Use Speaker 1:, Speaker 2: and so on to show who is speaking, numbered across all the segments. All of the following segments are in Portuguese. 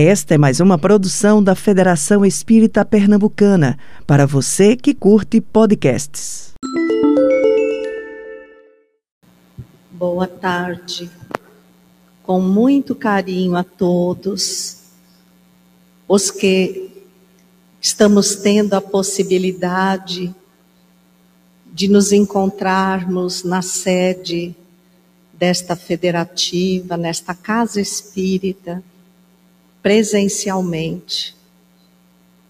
Speaker 1: Esta é mais uma produção da Federação Espírita Pernambucana, para você que curte podcasts.
Speaker 2: Boa tarde. Com muito carinho a todos os que estamos tendo a possibilidade de nos encontrarmos na sede desta federativa, nesta casa espírita presencialmente.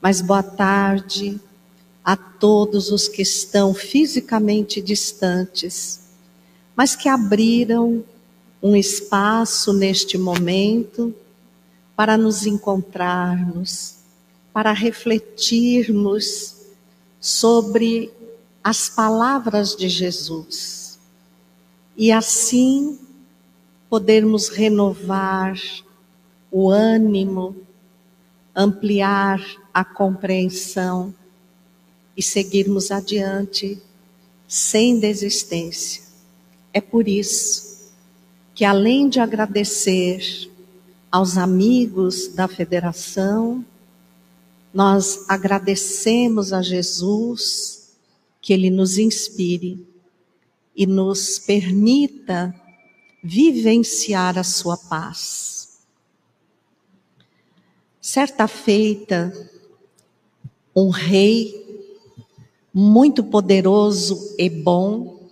Speaker 2: Mas boa tarde a todos os que estão fisicamente distantes, mas que abriram um espaço neste momento para nos encontrarmos, para refletirmos sobre as palavras de Jesus e assim podermos renovar o ânimo, ampliar a compreensão e seguirmos adiante sem desistência. É por isso que, além de agradecer aos amigos da federação, nós agradecemos a Jesus que Ele nos inspire e nos permita vivenciar a Sua paz. Certa feita, um rei muito poderoso e bom,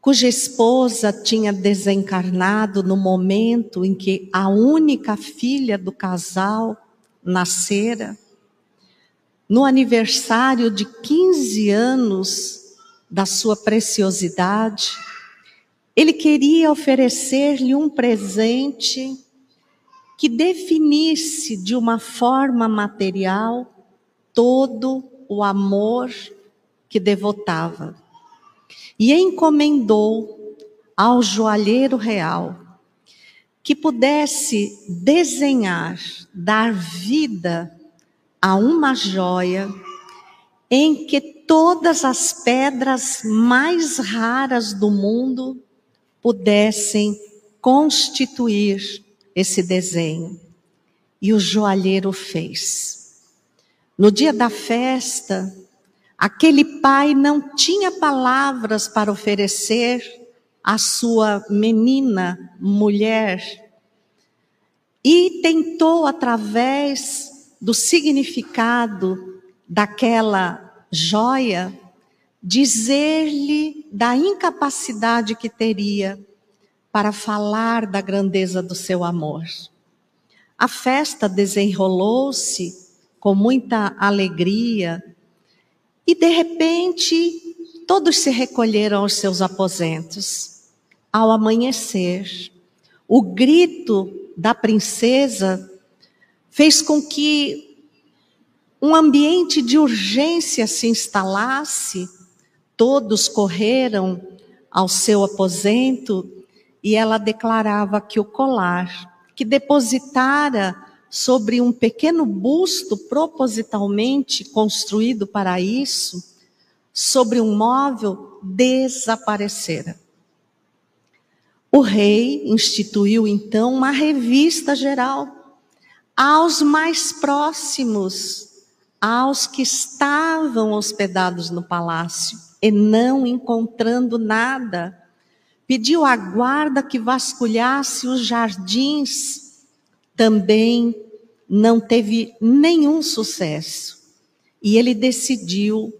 Speaker 2: cuja esposa tinha desencarnado no momento em que a única filha do casal nascera, no aniversário de 15 anos da sua preciosidade, ele queria oferecer-lhe um presente que definisse de uma forma material todo o amor que devotava. E encomendou ao joalheiro real que pudesse desenhar, dar vida a uma joia em que todas as pedras mais raras do mundo pudessem constituir esse desenho. E o joalheiro fez. No dia da festa, aquele pai não tinha palavras para oferecer à sua menina, mulher, e tentou, através do significado daquela joia, dizer-lhe da incapacidade que teria para falar da grandeza do seu amor. A festa desenrolou-se com muita alegria e, de repente, todos se recolheram aos seus aposentos. Ao amanhecer, o grito da princesa fez com que um ambiente de urgência se instalasse. Todos correram ao seu aposento e ela declarava que o colar que depositara sobre um pequeno busto propositalmente construído para isso, sobre um móvel, desaparecera. O rei instituiu então uma revista geral aos mais próximos, aos que estavam hospedados no palácio e não encontrando nada pediu à guarda que vasculhasse os jardins, também não teve nenhum sucesso. E ele decidiu,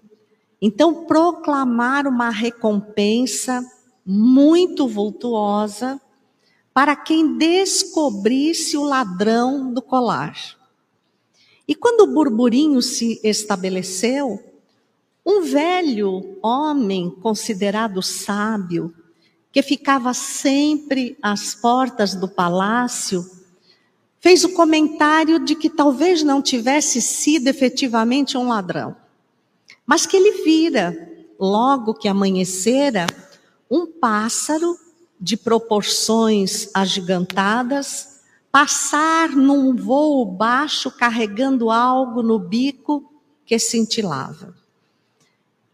Speaker 2: então, proclamar uma recompensa muito vultuosa para quem descobrisse o ladrão do colar. E quando o burburinho se estabeleceu, um velho homem considerado sábio, que ficava sempre às portas do palácio, fez o comentário de que talvez não tivesse sido efetivamente um ladrão, mas que ele vira, logo que amanhecera, um pássaro de proporções agigantadas passar num voo baixo carregando algo no bico que cintilava.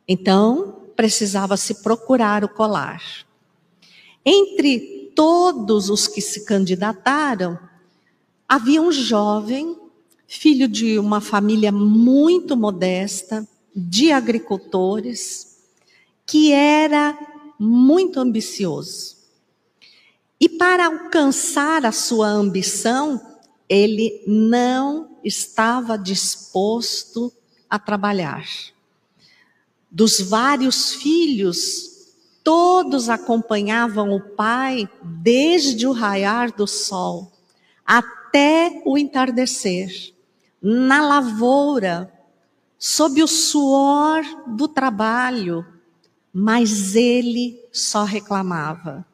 Speaker 2: Então, precisava se procurar o colar. Entre todos os que se candidataram, havia um jovem, filho de uma família muito modesta, de agricultores, que era muito ambicioso. E para alcançar a sua ambição, ele não estava disposto a trabalhar. Dos vários filhos, todos acompanhavam o pai desde o raiar do sol até o entardecer, na lavoura, sob o suor do trabalho, mas ele só reclamava.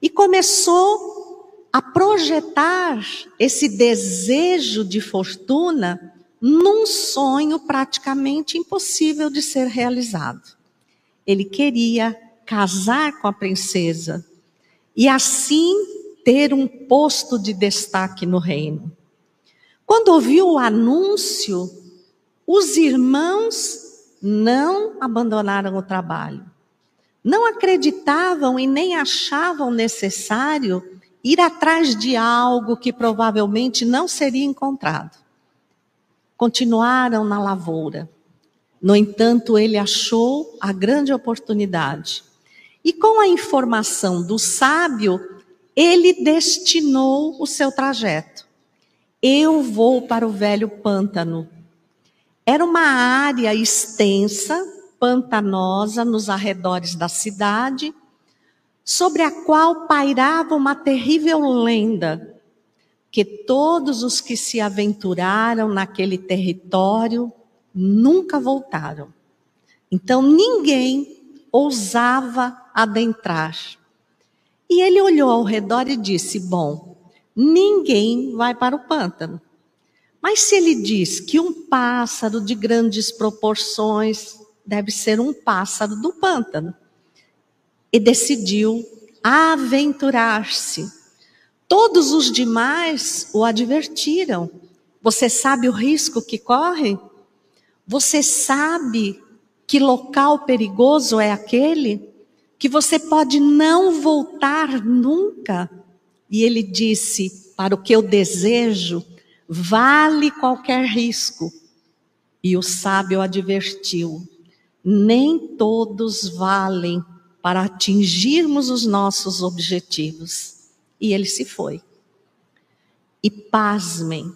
Speaker 2: E começou a projetar esse desejo de fortuna num sonho praticamente impossível de ser realizado. Ele queria casar com a princesa e assim ter um posto de destaque no reino. Quando ouviu o anúncio, os irmãos não abandonaram o trabalho. Não acreditavam e nem achavam necessário ir atrás de algo que provavelmente não seria encontrado. Continuaram na lavoura. No entanto, ele achou a grande oportunidade. E com a informação do sábio, ele destinou o seu trajeto. Eu vou para o velho pântano. Era uma área extensa, pantanosa, nos arredores da cidade, sobre a qual pairava uma terrível lenda que todos os que se aventuraram naquele território nunca voltaram. Então ninguém ousava adentrar. E ele olhou ao redor e disse: Bom, ninguém vai para o pântano. Mas se ele diz que um pássaro de grandes proporções deve ser um pássaro do pântano, e decidiu aventurar-se Todos os demais o advertiram. Você sabe o risco que corre? Você sabe que local perigoso é aquele? Que você pode não voltar nunca? E ele disse: Para o que eu desejo, vale qualquer risco. E o sábio advertiu: Nem todos valem para atingirmos os nossos objetivos. E ele se foi. E pasmem,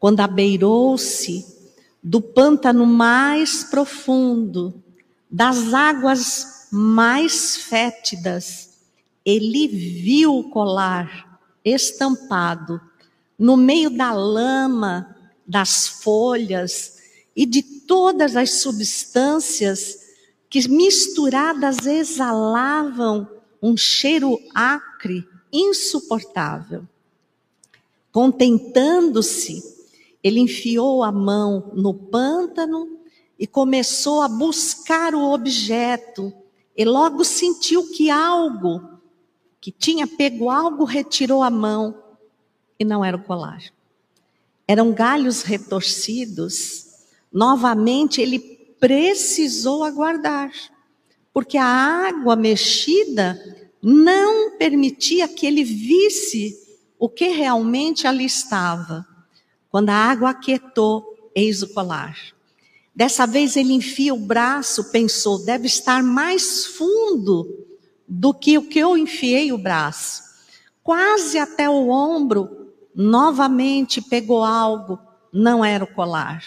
Speaker 2: quando abeirou-se do pântano mais profundo, das águas mais fétidas, ele viu o colar estampado no meio da lama, das folhas e de todas as substâncias que misturadas exalavam um cheiro acre insuportável. Contentando-se, ele enfiou a mão no pântano e começou a buscar o objeto. E logo sentiu que algo, que tinha pego algo, retirou a mão e não era o colar. Eram galhos retorcidos. Novamente ele precisou aguardar, porque a água mexida não permitia que ele visse o que realmente ali estava. Quando a água aquietou, eis o colar. Dessa vez ele enfia o braço, pensou, deve estar mais fundo do que o que eu enfiei o braço. Quase até o ombro, novamente pegou algo, não era o colar.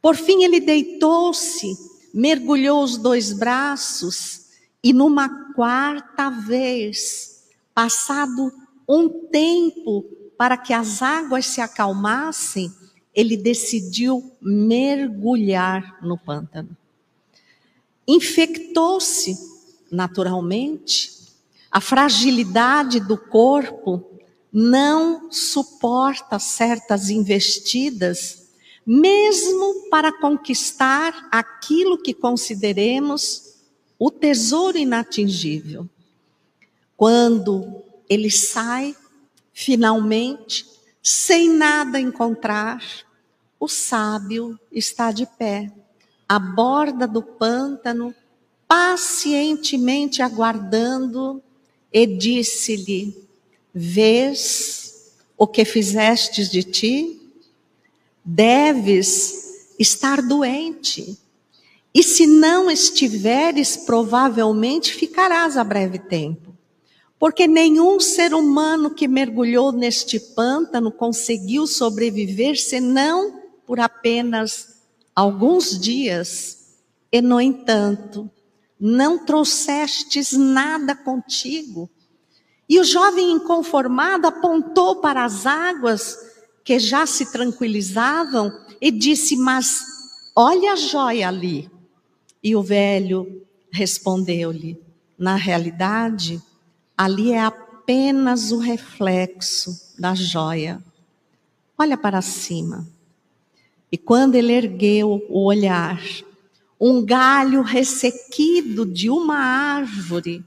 Speaker 2: Por fim ele deitou-se, mergulhou os dois braços e numa quarta vez, passado um tempo para que as águas se acalmassem, ele decidiu mergulhar no pântano. Infectou-se naturalmente, a fragilidade do corpo não suporta certas investidas, mesmo para conquistar aquilo que consideremos o tesouro inatingível. Quando ele sai, finalmente, sem nada encontrar, o sábio está de pé, à borda do pântano, pacientemente aguardando, e disse-lhe: Vês o que fizestes de ti? Deves estar doente. E se não estiveres, provavelmente ficarás a breve tempo. Porque nenhum ser humano que mergulhou neste pântano conseguiu sobreviver senão por apenas alguns dias. E, no entanto, não trouxestes nada contigo. E o jovem inconformado apontou para as águas que já se tranquilizavam e disse: Mas olha a joia ali. E o velho respondeu-lhe: Na realidade, ali é apenas o reflexo da joia. Olha para cima. E quando ele ergueu o olhar, um galho ressequido de uma árvore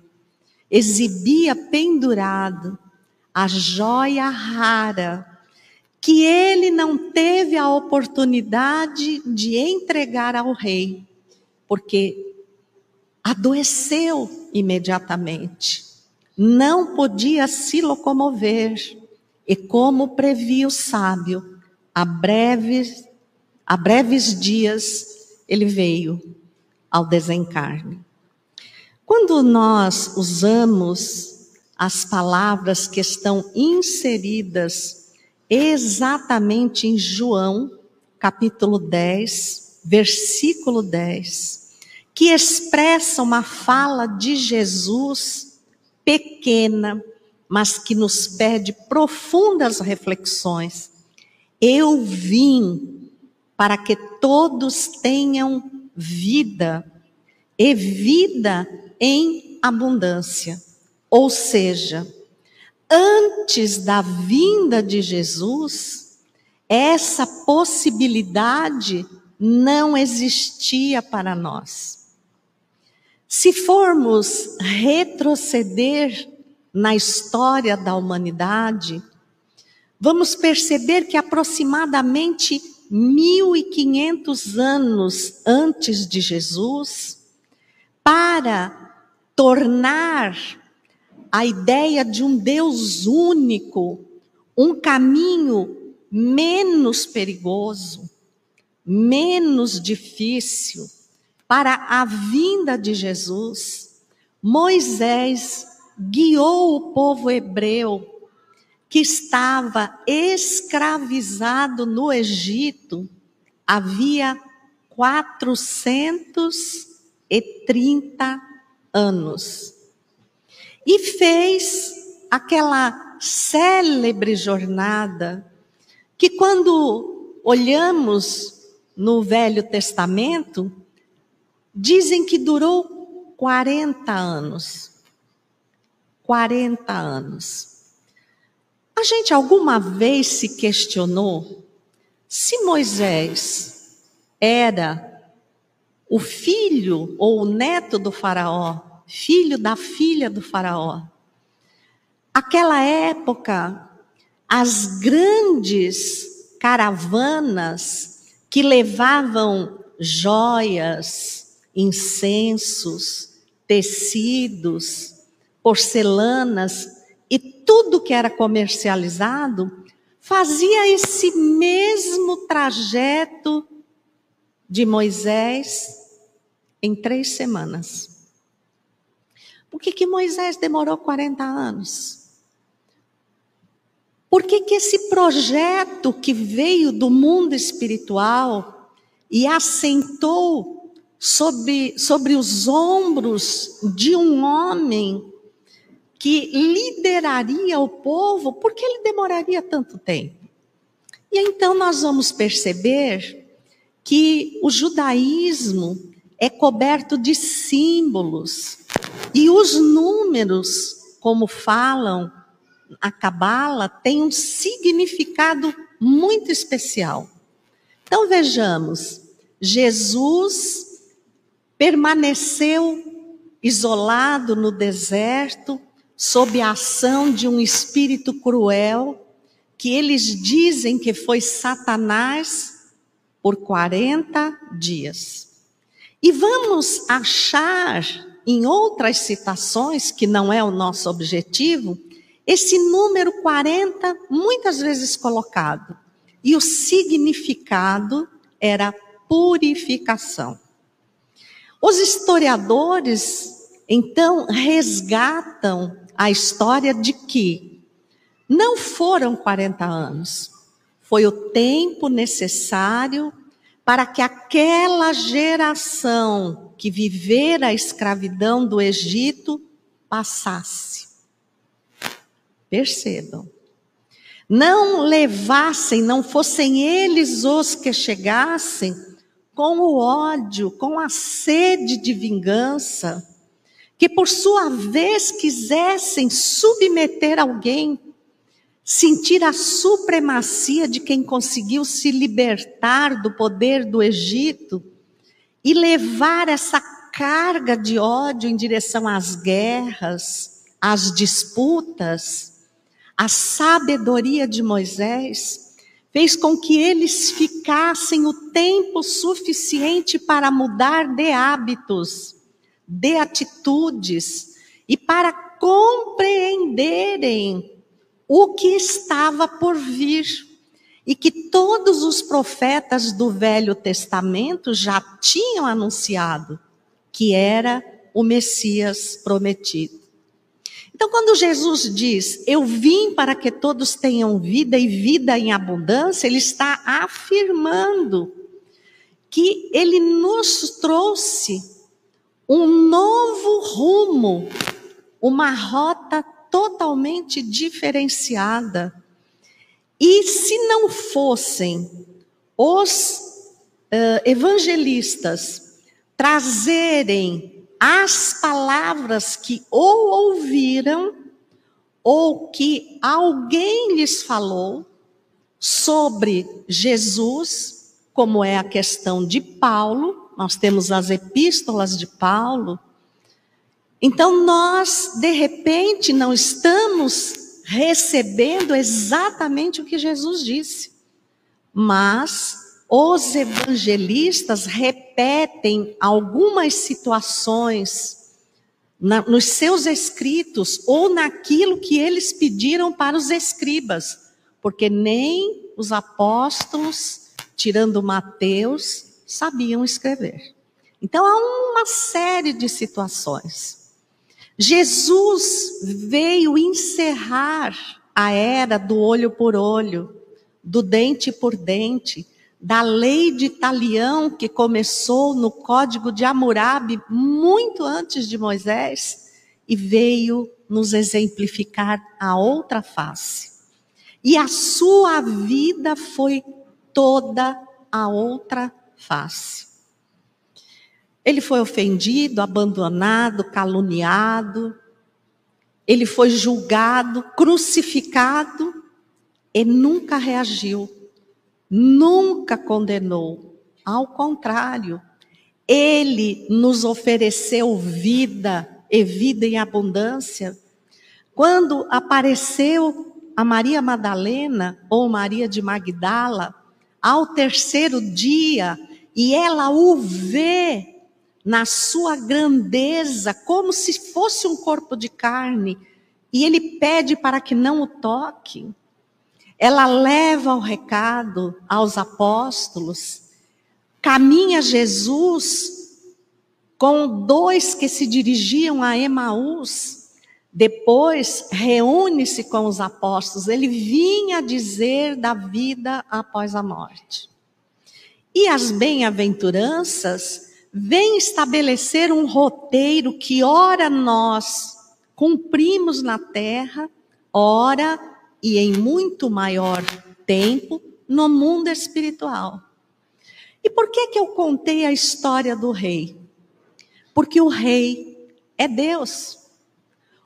Speaker 2: exibia pendurado a joia rara que ele não teve a oportunidade de entregar ao rei, porque adoeceu imediatamente, não podia se locomover, e como previa o sábio, a breves, a breves dias ele veio ao desencarne. Quando nós usamos as palavras que estão inseridas exatamente em João, capítulo 10, versículo 10, que expressa uma fala de Jesus pequena, mas que nos pede profundas reflexões. Eu vim para que todos tenham vida e vida em abundância. Ou seja, antes da vinda de Jesus, essa possibilidade não existia para nós. Se formos retroceder na história da humanidade, vamos perceber que aproximadamente 1500 anos antes de Jesus, para tornar a ideia de um Deus único um caminho menos perigoso, menos difícil para a vinda de Jesus, Moisés guiou o povo hebreu que estava escravizado no Egito havia 430 anos. E fez aquela célebre jornada que, quando olhamos no Velho Testamento, dizem que durou 40 anos. 40 anos. A gente alguma vez se questionou se Moisés era o filho ou o neto do Faraó, filho da filha do Faraó? Aquela época, as grandes caravanas que levavam joias, incensos, tecidos, porcelanas tudo que era comercializado fazia esse mesmo trajeto de Moisés em três semanas. Por que, que Moisés demorou 40 anos? Por que, que esse projeto que veio do mundo espiritual e assentou sobre, sobre os ombros de um homem que lideraria o povo, por que ele demoraria tanto tempo? E então nós vamos perceber que o judaísmo é coberto de símbolos e os números, como falam a Cabala, têm um significado muito especial. Então vejamos, Jesus permaneceu isolado no deserto sob a ação de um espírito cruel, que eles dizem que foi Satanás por 40 dias. E vamos achar em outras citações, que não é o nosso objetivo, esse número 40 muitas vezes colocado. E o significado era purificação. Os historiadores, então, resgatam a história de que não foram 40 anos, foi o tempo necessário para que aquela geração que vivera a escravidão do Egito passasse. Percebam. Não levassem, não fossem eles os que chegassem com o ódio, com a sede de vingança, que por sua vez quisessem submeter alguém, sentir a supremacia de quem conseguiu se libertar do poder do Egito e levar essa carga de ódio em direção às guerras, às disputas a sabedoria de Moisés fez com que eles ficassem o tempo suficiente para mudar de hábitos, de atitudes e para compreenderem o que estava por vir e que todos os profetas do Velho Testamento já tinham anunciado que era o Messias prometido. Então, quando Jesus diz, Eu vim para que todos tenham vida e vida em abundância, ele está afirmando que ele nos trouxe um novo rumo, uma rota totalmente diferenciada. E se não fossem os uh, evangelistas trazerem as palavras que ou ouviram ou que alguém lhes falou sobre Jesus, como é a questão de Paulo, nós temos as epístolas de Paulo. Então nós, de repente, não estamos recebendo exatamente o que Jesus disse, mas os evangelistas repetem algumas situações na, nos seus escritos ou naquilo que eles pediram para os escribas, porque nem os apóstolos, tirando Mateus, sabiam escrever. Então há uma série de situações. Jesus veio encerrar a era do olho por olho, do dente por dente, da lei de Talião que começou no Código de Hammurabi muito antes de Moisés e veio nos exemplificar a outra face. E a sua vida foi toda a outra face. Ele foi ofendido, abandonado, caluniado, ele foi julgado, crucificado e nunca reagiu nunca condenou. Ao contrário, ele nos ofereceu vida e vida em abundância. Quando apareceu a Maria Madalena ou Maria de Magdala, ao terceiro dia, e ela o vê na sua grandeza, como se fosse um corpo de carne, e ele pede para que não o toque. Ela leva o recado aos apóstolos, caminha Jesus com dois que se dirigiam a Emaús, depois reúne-se com os apóstolos, ele vinha dizer da vida após a morte. E as bem-aventuranças vêm estabelecer um roteiro que ora nós cumprimos na terra, ora e em muito maior tempo no mundo espiritual. E por que que eu contei a história do rei? Porque o rei é Deus.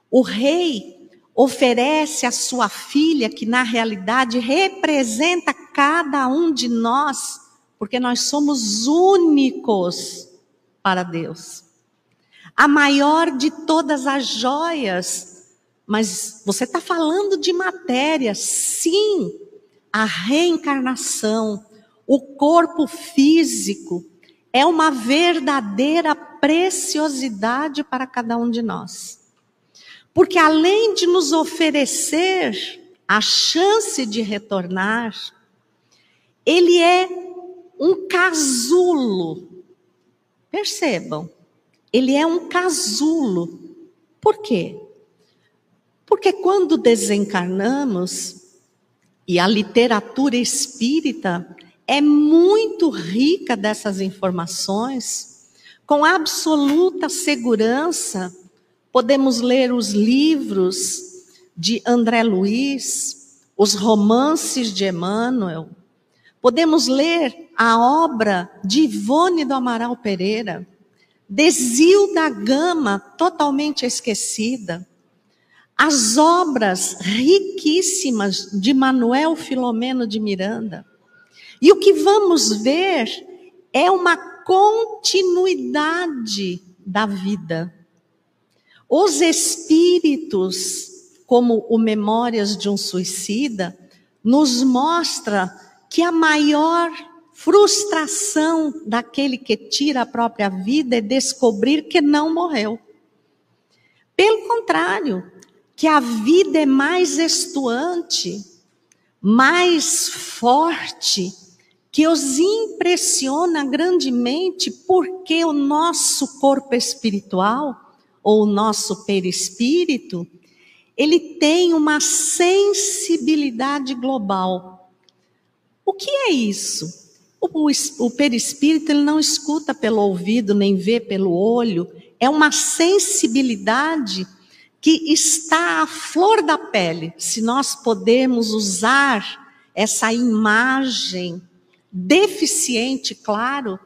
Speaker 2: O rei oferece a sua filha, que na realidade representa cada um de nós, porque nós somos únicos para Deus. A maior de todas as joias mas você está falando de matéria, sim, a reencarnação, o corpo físico, é uma verdadeira preciosidade para cada um de nós. Porque além de nos oferecer a chance de retornar, ele é um casulo. Percebam, ele é um casulo. Por quê? Porque quando desencarnamos, e a literatura espírita é muito rica dessas informações, com absoluta segurança, podemos ler os livros de André Luiz, os romances de Emmanuel, podemos ler a obra de Ivone do Amaral Pereira, Desil da Gama, totalmente esquecida, as obras riquíssimas de Manuel Filomeno de Miranda. E o que vamos ver é uma continuidade da vida. Os espíritos, como o Memórias de um Suicida, nos mostra que a maior frustração daquele que tira a própria vida é descobrir que não morreu. Pelo contrário, que a vida é mais estuante, mais forte, que os impressiona grandemente porque o nosso corpo espiritual, ou o nosso perispírito, ele tem uma sensibilidade global. O que é isso? O, o, perispírito ele não escuta pelo ouvido, nem vê pelo olho, é uma sensibilidade que está à flor da pele, se nós podemos usar essa imagem deficiente, claro,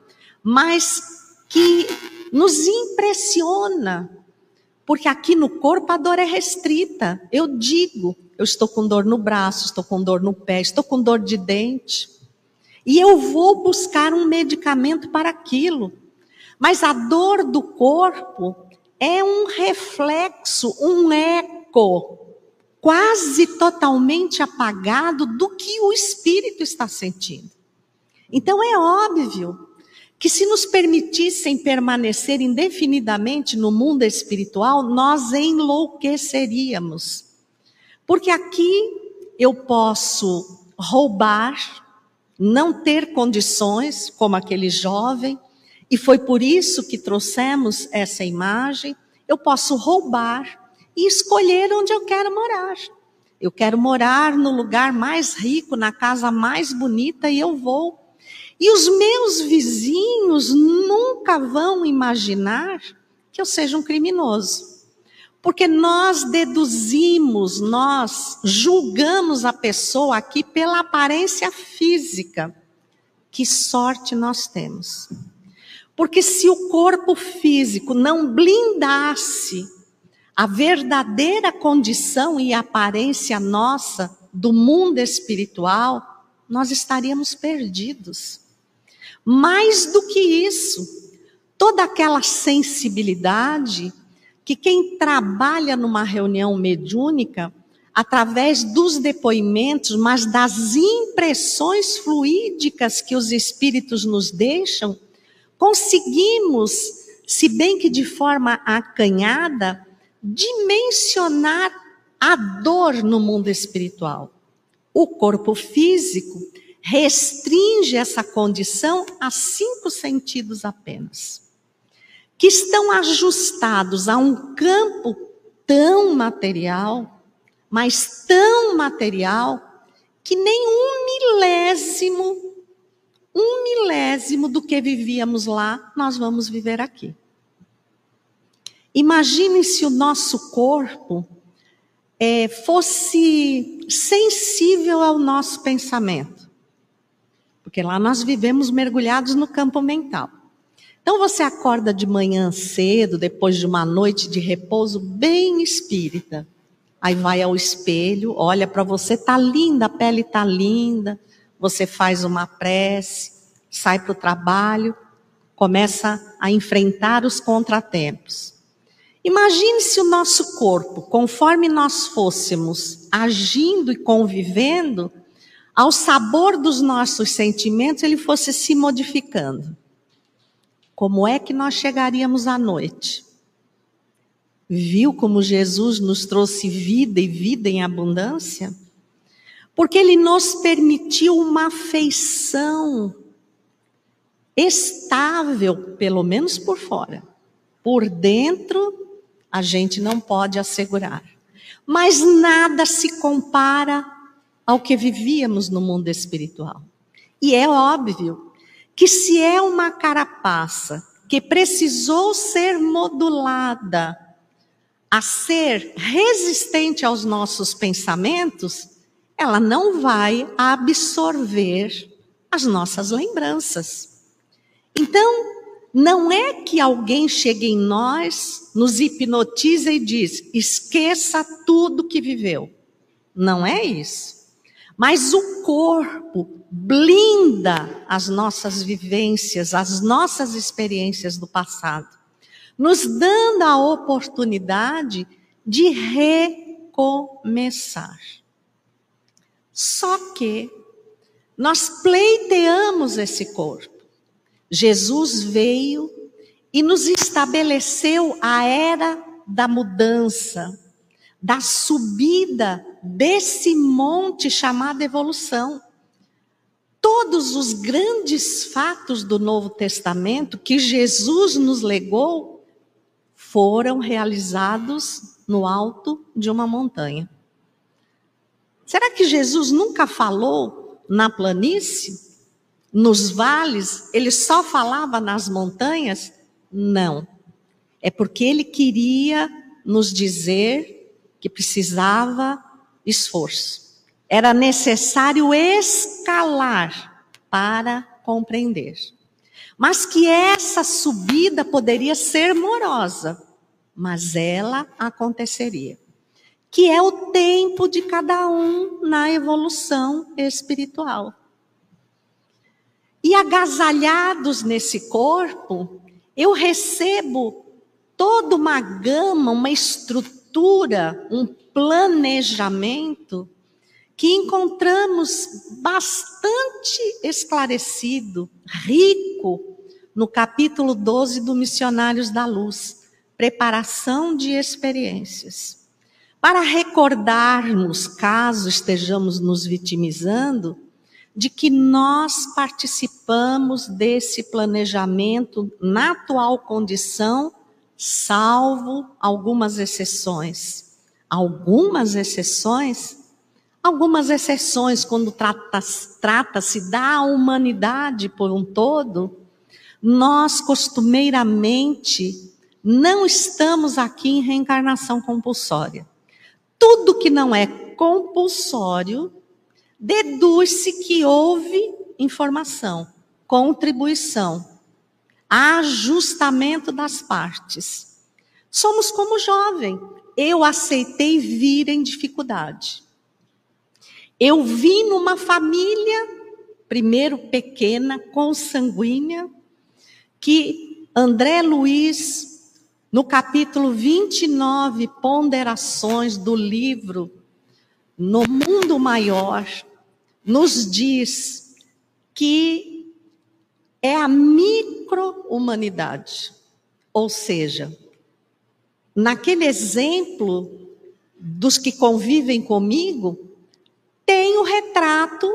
Speaker 2: mas que nos impressiona, porque aqui no corpo a dor é restrita. Eu digo, eu estou com dor no braço, estou com dor no pé, estou com dor de dente, e eu vou buscar um medicamento para aquilo. Mas a dor do corpo é um reflexo, um eco, quase totalmente apagado do que o espírito está sentindo. Então é óbvio que se nos permitissem permanecer indefinidamente no mundo espiritual, nós enlouqueceríamos. Porque aqui eu posso roubar, não ter condições, como aquele jovem, e foi por isso que trouxemos essa imagem. Eu posso roubar e escolher onde eu quero morar. Eu quero morar no lugar mais rico, na casa mais bonita, e eu vou. E os meus vizinhos nunca vão imaginar que eu seja um criminoso. Porque nós deduzimos, nós julgamos a pessoa aqui pela aparência física. Que sorte nós temos. Porque se o corpo físico não blindasse a verdadeira condição e aparência nossa do mundo espiritual, nós estaríamos perdidos. Mais do que isso, toda aquela sensibilidade que quem trabalha numa reunião mediúnica, através dos depoimentos, mas das impressões fluídicas que os espíritos nos deixam, conseguimos, se bem que de forma acanhada, dimensionar a dor no mundo espiritual. O corpo físico restringe essa condição a cinco sentidos apenas, que estão ajustados a um campo tão material, mas tão material, que nem um milésimo um milésimo do que vivíamos lá, nós vamos viver aqui. Imagine se o nosso corpo é, fosse sensível ao nosso pensamento. Porque lá nós vivemos mergulhados no campo mental. Então você acorda de manhã cedo, depois de uma noite de repouso bem espírita. Aí vai ao espelho, olha para você, tá linda, a pele tá linda, você faz uma prece, sai para o trabalho, começa a enfrentar os contratempos. Imagine se o nosso corpo, conforme nós fôssemos agindo e convivendo, ao sabor dos nossos sentimentos, ele fosse se modificando. Como é que nós chegaríamos à noite? Viu como Jesus nos trouxe vida e vida em abundância? Porque ele nos permitiu uma afeição estável, pelo menos por fora. Por dentro, a gente não pode assegurar. Mas nada se compara ao que vivíamos no mundo espiritual. E é óbvio que se é uma carapaça que precisou ser modulada a ser resistente aos nossos pensamentos, ela não vai absorver as nossas lembranças. Então, não é que alguém chegue em nós, nos hipnotiza e diz: esqueça tudo que viveu. Não é isso. Mas o corpo blinda as nossas vivências, as nossas experiências do passado, nos dando a oportunidade de recomeçar. Só que nós pleiteamos esse corpo. Jesus veio e nos estabeleceu a era da mudança, da subida desse monte chamado evolução. Todos os grandes fatos do Novo Testamento que Jesus nos legou foram realizados no alto de uma montanha. Será que Jesus nunca falou na planície? nos vales, ele só falava nas montanhas? Não. É porque ele queria nos dizer que precisava esforço. Era necessário escalar para compreender. Mas que essa subida poderia ser morosa, mas ela aconteceria. Que é o tempo de cada um na evolução espiritual. E agasalhados nesse corpo, eu recebo toda uma gama, uma estrutura, um planejamento que encontramos bastante esclarecido, rico, no capítulo 12 do Missionários da Luz, preparação de experiências. Para recordarmos, caso estejamos nos vitimizando, de que nós participamos desse planejamento na atual condição, salvo algumas exceções. Algumas exceções? Algumas exceções, quando trata-se trata da humanidade por um todo, nós costumeiramente não estamos aqui em reencarnação compulsória. Tudo que não é compulsório deduz-se que houve informação, contribuição, ajustamento das partes. Somos como jovem. Eu aceitei vir em dificuldade. Eu vim numa família, primeiro pequena, consanguínea, que André Luiz, no capítulo 29, Ponderações do livro No Mundo Maior, nos diz que é a micro-humanidade. Ou seja, naquele exemplo dos que convivem comigo, tem o retrato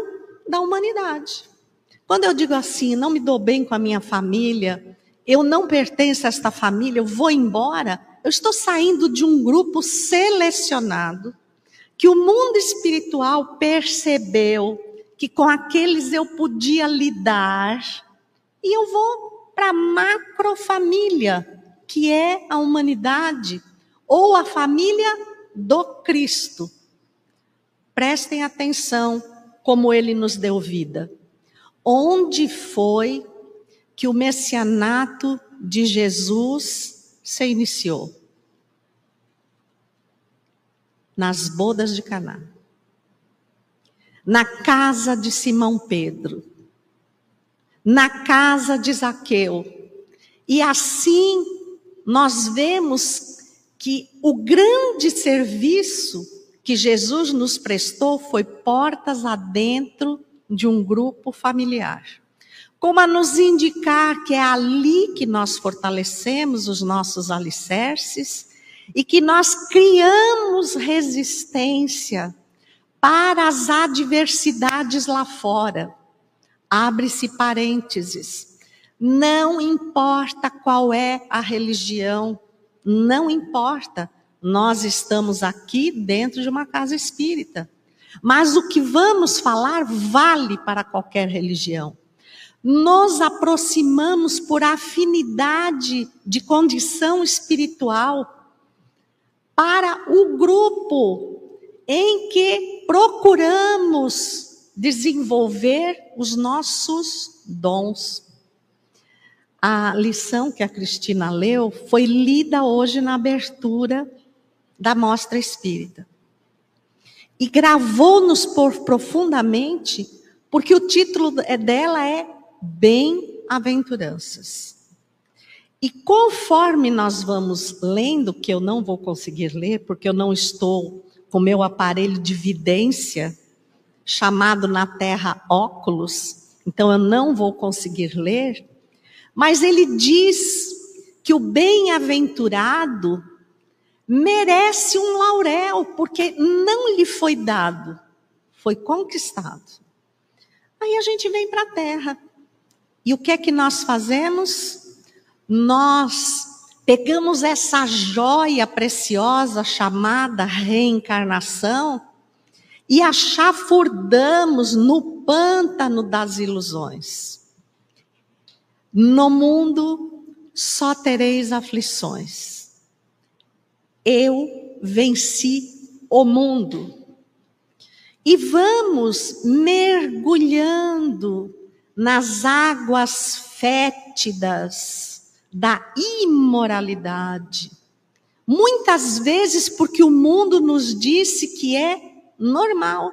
Speaker 2: da humanidade. Quando eu digo assim, não me dou bem com a minha família, eu não pertenço a esta família, eu vou embora, eu estou saindo de um grupo selecionado que o mundo espiritual percebeu que com aqueles eu podia lidar, e eu vou para a macrofamília, que é a humanidade, ou a família do Cristo. Prestem atenção como ele nos deu vida. Onde foi que o messianato de Jesus se iniciou? nas bodas de Caná. Na casa de Simão Pedro. Na casa de Zaqueu. E assim nós vemos que o grande serviço que Jesus nos prestou foi portas adentro de um grupo familiar. Como a nos indicar que é ali que nós fortalecemos os nossos alicerces e que nós criamos resistência para as adversidades lá fora. Abre-se parênteses. Não importa qual é a religião, não importa. Nós estamos aqui dentro de uma casa espírita. Mas o que vamos falar vale para qualquer religião. Nos aproximamos por afinidade de condição espiritual para o grupo em que procuramos desenvolver os nossos dons. A lição que a Cristina leu foi lida hoje na abertura da Mostra Espírita. E gravou-nos profundamente, porque o título é dela é Bem-aventuranças. E conforme nós vamos lendo, que eu não vou conseguir ler, porque eu não estou com meu aparelho de vidência, chamado na terra óculos, então eu não vou conseguir ler, mas ele diz que o bem-aventurado merece um laurel, porque não lhe foi dado, foi conquistado. Aí a gente vem para a terra. E o que é que nós fazemos? Nós pegamos essa joia preciosa chamada reencarnação e a chafurdamos no pântano das ilusões. No mundo só tereis aflições eu venci o mundo. E vamos mergulhando nas águas fétidas da imoralidade. Muitas vezes porque o mundo nos disse que é normal,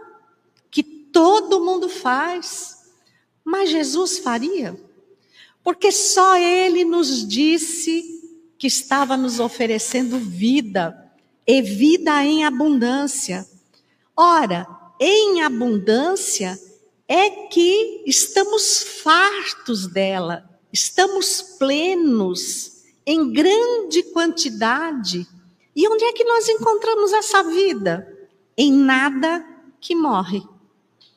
Speaker 2: que todo mundo faz. Mas Jesus faria? Porque só ele nos disse que estava nos oferecendo vida, e vida em abundância. Ora, em abundância é que estamos fartos dela, estamos plenos, em grande quantidade. E onde é que nós encontramos essa vida? Em nada que morre.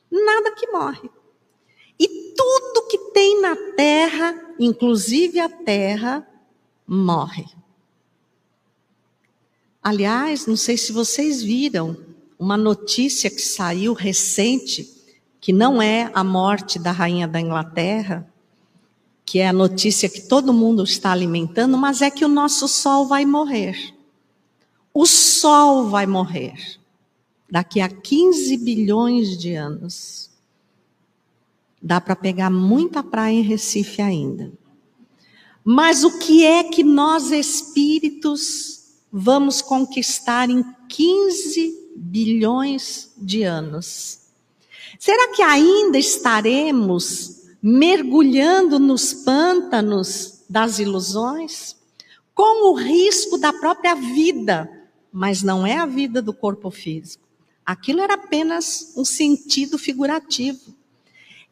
Speaker 2: Nada que morre. E tudo que tem na terra, inclusive a terra, morre. Aliás, não sei se vocês viram uma notícia que saiu recente, que não é a morte da rainha da Inglaterra, que é a notícia que todo mundo está alimentando, mas é que o nosso sol vai morrer. O sol vai morrer daqui a 15 bilhões de anos. Dá para pegar muita praia em Recife ainda. Mas o que é que nós espíritos vamos conquistar em 15 bilhões de anos? Será que ainda estaremos mergulhando nos pântanos das ilusões? Com o risco da própria vida, mas não é a vida do corpo físico. Aquilo era apenas um sentido figurativo.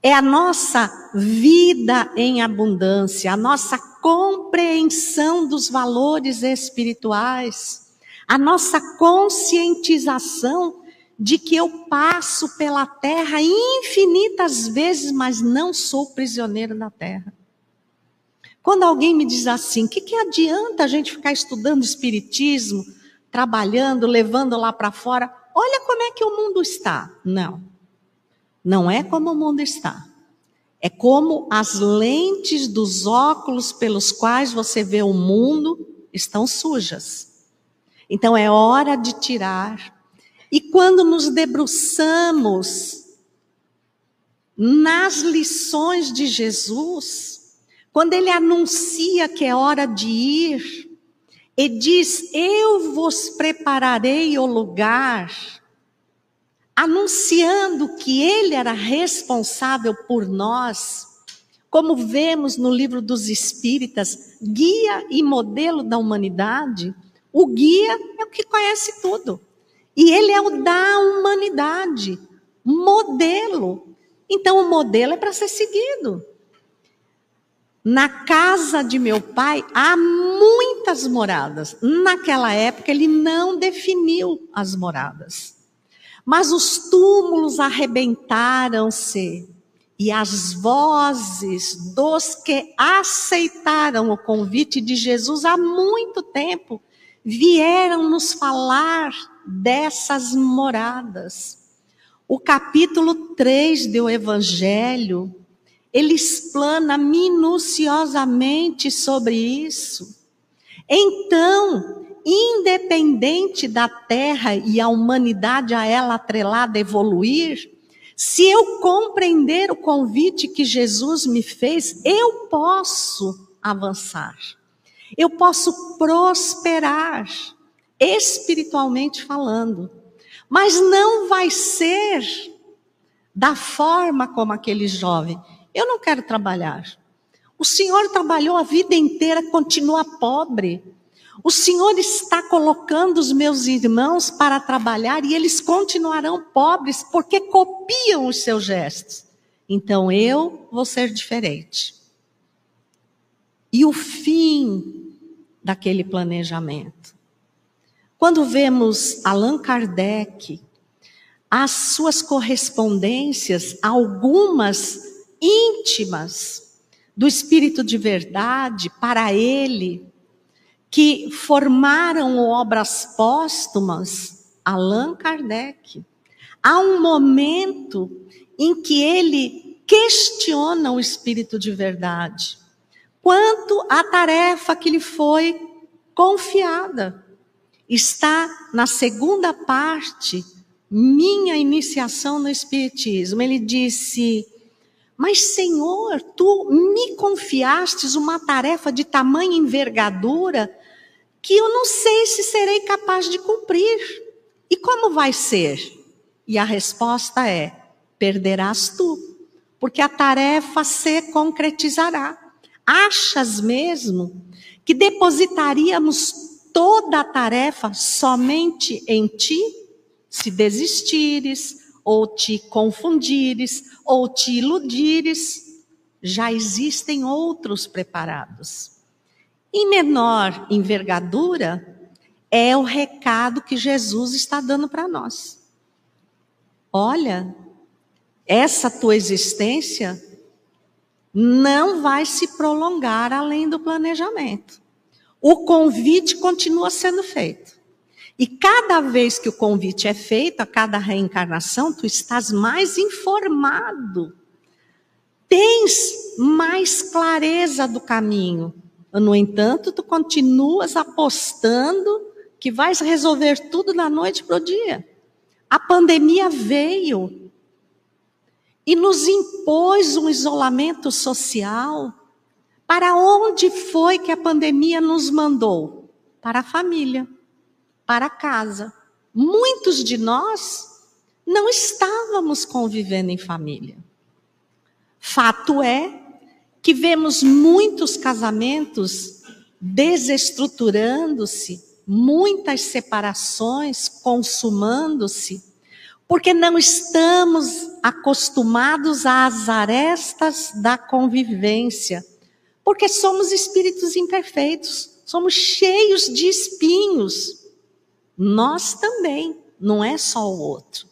Speaker 2: É a nossa vida em abundância, a nossa compreensão dos valores espirituais, a nossa conscientização de que eu passo pela terra infinitas vezes, mas não sou prisioneiro da terra. Quando alguém me diz assim, o que, que adianta a gente ficar estudando espiritismo, trabalhando, levando lá para fora? Olha como é que o mundo está. Não, não é como o mundo está. É como as lentes dos óculos pelos quais você vê o mundo estão sujas. Então é hora de tirar. E quando nos debruçamos nas lições de Jesus, quando ele anuncia que é hora de ir, e diz: Eu vos prepararei o lugar anunciando que ele era responsável por nós, como vemos no livro dos Espíritas, guia e modelo da humanidade. O guia é o que conhece tudo. E ele é o da humanidade, modelo. Então o modelo é para ser seguido. Na casa de meu pai há muitas moradas. Naquela época ele não definiu as moradas. Mas os túmulos arrebentaram-se e as vozes dos que aceitaram o convite de Jesus há muito tempo vieram nos falar dessas moradas. O capítulo 3 do Evangelho ele explana minuciosamente sobre isso. Então, independente da terra e a humanidade a ela atrelada evoluir, se eu compreender o convite que Jesus me fez, eu posso avançar. Eu posso prosperar, espiritualmente falando. Mas não vai ser da forma como aquele jovem. Eu não quero trabalhar. O Senhor trabalhou a vida inteira, continua pobre. O Senhor está colocando os meus irmãos para trabalhar e eles continuarão pobres porque copiam os seus gestos. Então eu vou ser diferente. E o fim daquele planejamento. Quando vemos Allan Kardec, as suas correspondências, algumas íntimas do Espírito de verdade para ele, que formaram obras póstumas, Allan Kardec. Há um momento em que ele questiona o Espírito de verdade, quanto à tarefa que lhe foi confiada. Está na segunda parte, minha iniciação no Espiritismo. Ele disse: mas, Senhor, tu me confiastes uma tarefa de tamanha envergadura que eu não sei se serei capaz de cumprir. E como vai ser? E a resposta é: perderás tu, porque a tarefa se concretizará. Achas mesmo que depositaríamos toda a tarefa somente em ti? Se desistires, ou te confundires, ou te iludires, já existem outros preparados. Em menor envergadura, é o recado que Jesus está dando para nós. Olha, essa tua existência não vai se prolongar além do planejamento. O convite continua sendo feito. E cada vez que o convite é feito, a cada reencarnação, tu estás mais informado. Tens mais clareza do caminho. No entanto, tu continuas apostando que vais resolver tudo da noite para o dia. A pandemia veio e nos impôs um isolamento social. Para onde foi que a pandemia nos mandou? Para a família para casa. Muitos de nós não estávamos convivendo em família. Fato é que vemos muitos casamentos desestruturando-se, muitas separações consumando-se, porque não estamos acostumados às arestas da convivência, porque somos espíritos imperfeitos, somos cheios de espinhos. Nós também, não é só o outro.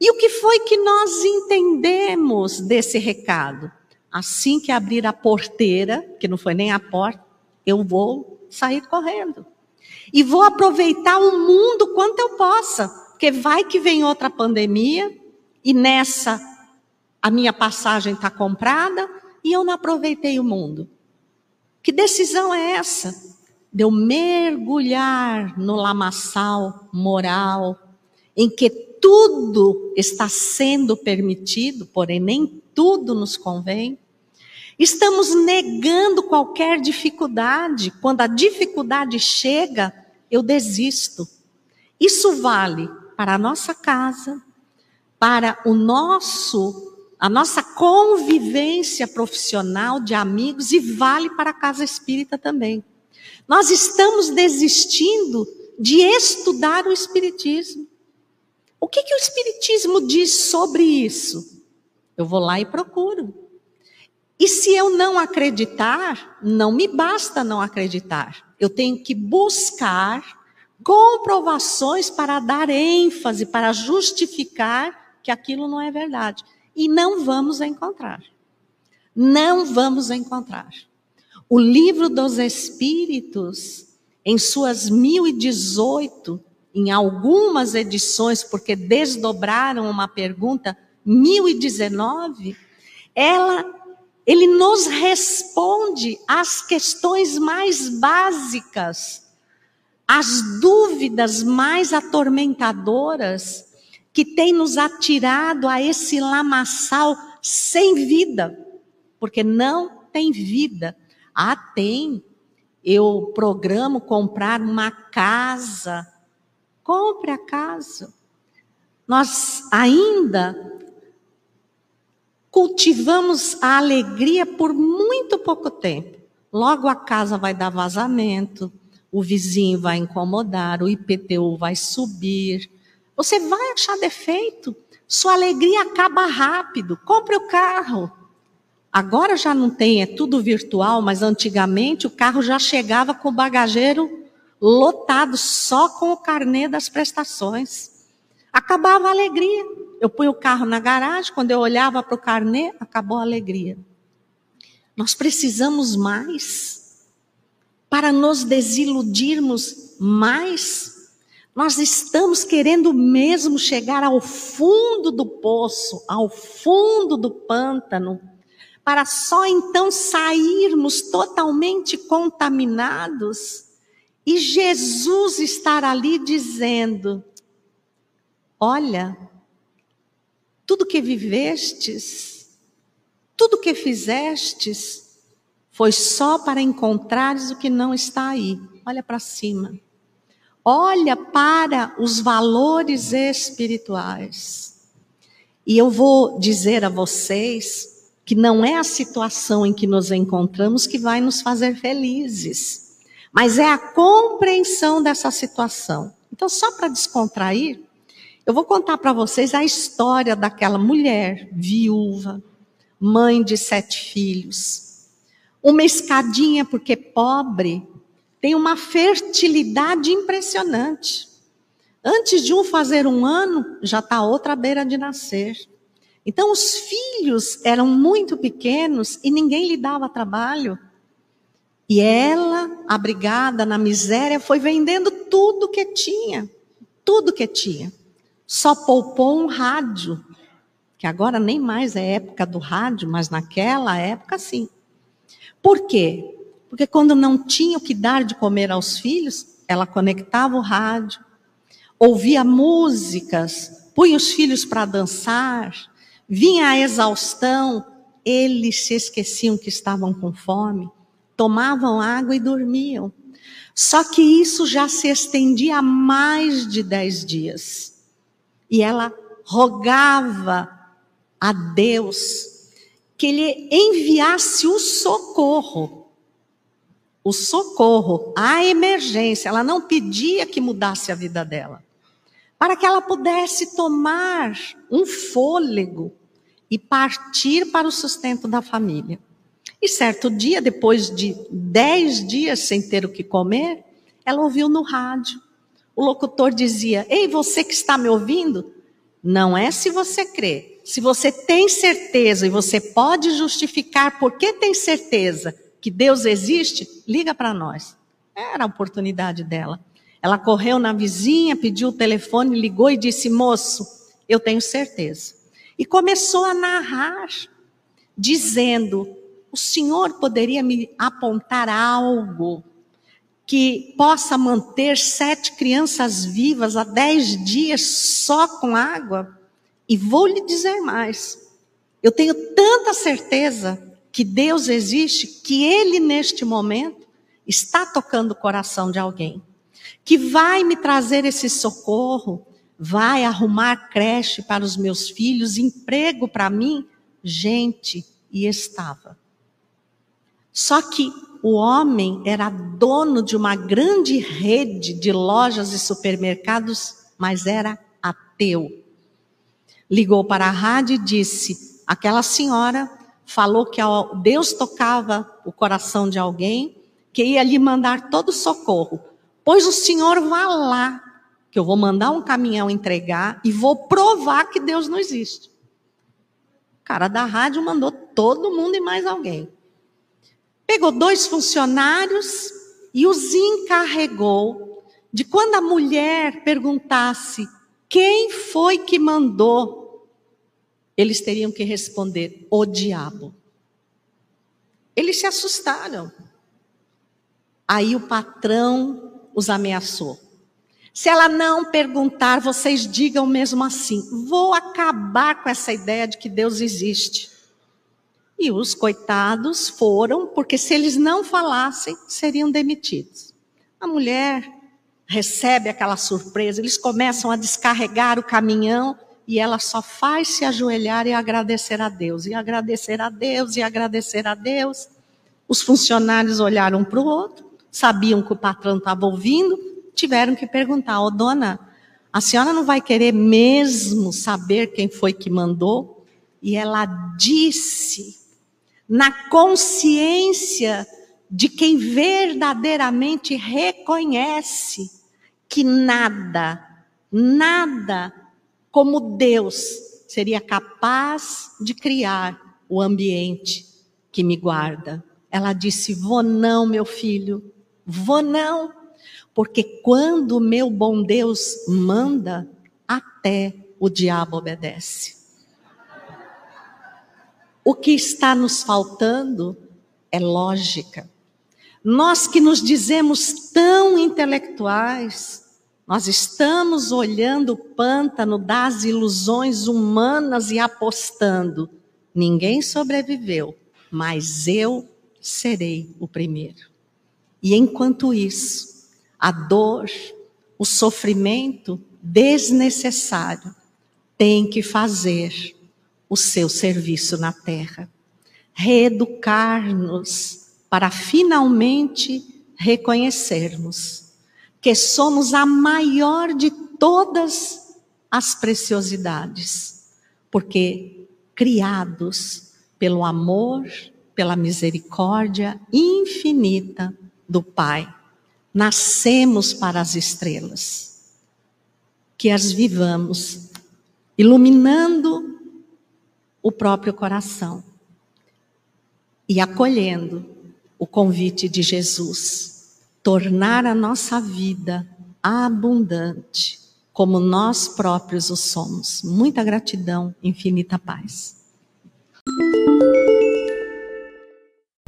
Speaker 2: E o que foi que nós entendemos desse recado? Assim que abrir a porteira, que não foi nem a porta, eu vou sair correndo. E vou aproveitar o mundo quanto eu possa, porque vai que vem outra pandemia e nessa a minha passagem está comprada e eu não aproveitei o mundo. Que decisão é essa? de eu mergulhar no lamaçal moral, em que tudo está sendo permitido, porém nem tudo nos convém. Estamos negando qualquer dificuldade. Quando a dificuldade chega, eu desisto. Isso vale para a nossa casa, para o nosso a nossa convivência profissional de amigos e vale para a casa espírita também. Nós estamos desistindo de estudar o Espiritismo. O que, que o Espiritismo diz sobre isso? Eu vou lá e procuro. E se eu não acreditar, não me basta não acreditar. Eu tenho que buscar comprovações para dar ênfase, para justificar que aquilo não é verdade. E não vamos encontrar. Não vamos encontrar. O livro dos Espíritos, em suas 1018, em algumas edições, porque desdobraram uma pergunta, 1019, ela, ele nos responde às questões mais básicas, às dúvidas mais atormentadoras que tem nos atirado a esse lamaçal sem vida, porque não tem vida. Ah, tem. Eu programo comprar uma casa. Compre a casa. Nós ainda cultivamos a alegria por muito pouco tempo. Logo a casa vai dar vazamento, o vizinho vai incomodar, o IPTU vai subir. Você vai achar defeito. Sua alegria acaba rápido. Compre o carro. Agora já não tem, é tudo virtual, mas antigamente o carro já chegava com o bagageiro lotado só com o carnê das prestações. Acabava a alegria. Eu punho o carro na garagem, quando eu olhava para o carnê, acabou a alegria. Nós precisamos mais para nos desiludirmos mais. Nós estamos querendo mesmo chegar ao fundo do poço, ao fundo do pântano para só então sairmos totalmente contaminados e Jesus estar ali dizendo: Olha, tudo que vivestes, tudo que fizestes, foi só para encontrares o que não está aí. Olha para cima. Olha para os valores espirituais. E eu vou dizer a vocês que não é a situação em que nos encontramos que vai nos fazer felizes, mas é a compreensão dessa situação. Então, só para descontrair, eu vou contar para vocês a história daquela mulher viúva, mãe de sete filhos. Uma escadinha, porque pobre, tem uma fertilidade impressionante. Antes de um fazer um ano, já está outra à beira de nascer. Então, os filhos eram muito pequenos e ninguém lhe dava trabalho. E ela, abrigada na miséria, foi vendendo tudo que tinha. Tudo que tinha. Só poupou um rádio, que agora nem mais é época do rádio, mas naquela época sim. Por quê? Porque quando não tinha o que dar de comer aos filhos, ela conectava o rádio, ouvia músicas, punha os filhos para dançar, vinha a exaustão, eles se esqueciam que estavam com fome, tomavam água e dormiam. Só que isso já se estendia há mais de dez dias. E ela rogava a Deus que ele enviasse o socorro. O socorro, a emergência. Ela não pedia que mudasse a vida dela para que ela pudesse tomar um fôlego e partir para o sustento da família. E certo dia, depois de dez dias sem ter o que comer, ela ouviu no rádio. O locutor dizia: Ei, você que está me ouvindo, não é se você crê. Se você tem certeza e você pode justificar por que tem certeza que Deus existe, liga para nós. Era a oportunidade dela. Ela correu na vizinha, pediu o telefone, ligou e disse: Moço, eu tenho certeza. E começou a narrar, dizendo: O senhor poderia me apontar algo que possa manter sete crianças vivas há dez dias só com água? E vou lhe dizer mais: eu tenho tanta certeza que Deus existe que Ele, neste momento, está tocando o coração de alguém que vai me trazer esse socorro, vai arrumar creche para os meus filhos, emprego para mim. Gente, e estava. Só que o homem era dono de uma grande rede de lojas e supermercados, mas era ateu. Ligou para a rádio e disse: aquela senhora falou que Deus tocava o coração de alguém, que ia lhe mandar todo socorro. Pois o senhor vá lá, que eu vou mandar um caminhão entregar e vou provar que Deus não existe. O cara da rádio mandou todo mundo e mais alguém. Pegou dois funcionários e os encarregou de quando a mulher perguntasse quem foi que mandou, eles teriam que responder: o diabo. Eles se assustaram. Aí o patrão os ameaçou. Se ela não perguntar, vocês digam mesmo assim: vou acabar com essa ideia de que Deus existe. E os coitados foram, porque se eles não falassem, seriam demitidos. A mulher recebe aquela surpresa, eles começam a descarregar o caminhão e ela só faz se ajoelhar e agradecer a Deus, e agradecer a Deus, e agradecer a Deus. Os funcionários olharam para o outro, sabiam que o patrão estava ouvindo, tiveram que perguntar: Ô oh, dona, a senhora não vai querer mesmo saber quem foi que mandou? E ela disse, na consciência de quem verdadeiramente reconhece que nada, nada como Deus seria capaz de criar o ambiente que me guarda. Ela disse: Vou não, meu filho, vou não, porque quando meu bom Deus manda, até o diabo obedece. O que está nos faltando é lógica. Nós que nos dizemos tão intelectuais, nós estamos olhando o pântano das ilusões humanas e apostando: ninguém sobreviveu, mas eu serei o primeiro. E enquanto isso, a dor, o sofrimento desnecessário tem que fazer o seu serviço na terra, reeducar-nos para finalmente reconhecermos que somos a maior de todas as preciosidades, porque criados pelo amor, pela misericórdia infinita do Pai, nascemos para as estrelas, que as vivamos, iluminando o próprio coração e acolhendo o convite de Jesus, tornar a nossa vida abundante, como nós próprios o somos. Muita gratidão, infinita paz.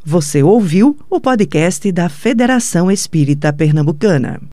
Speaker 1: Você ouviu o podcast da Federação Espírita Pernambucana.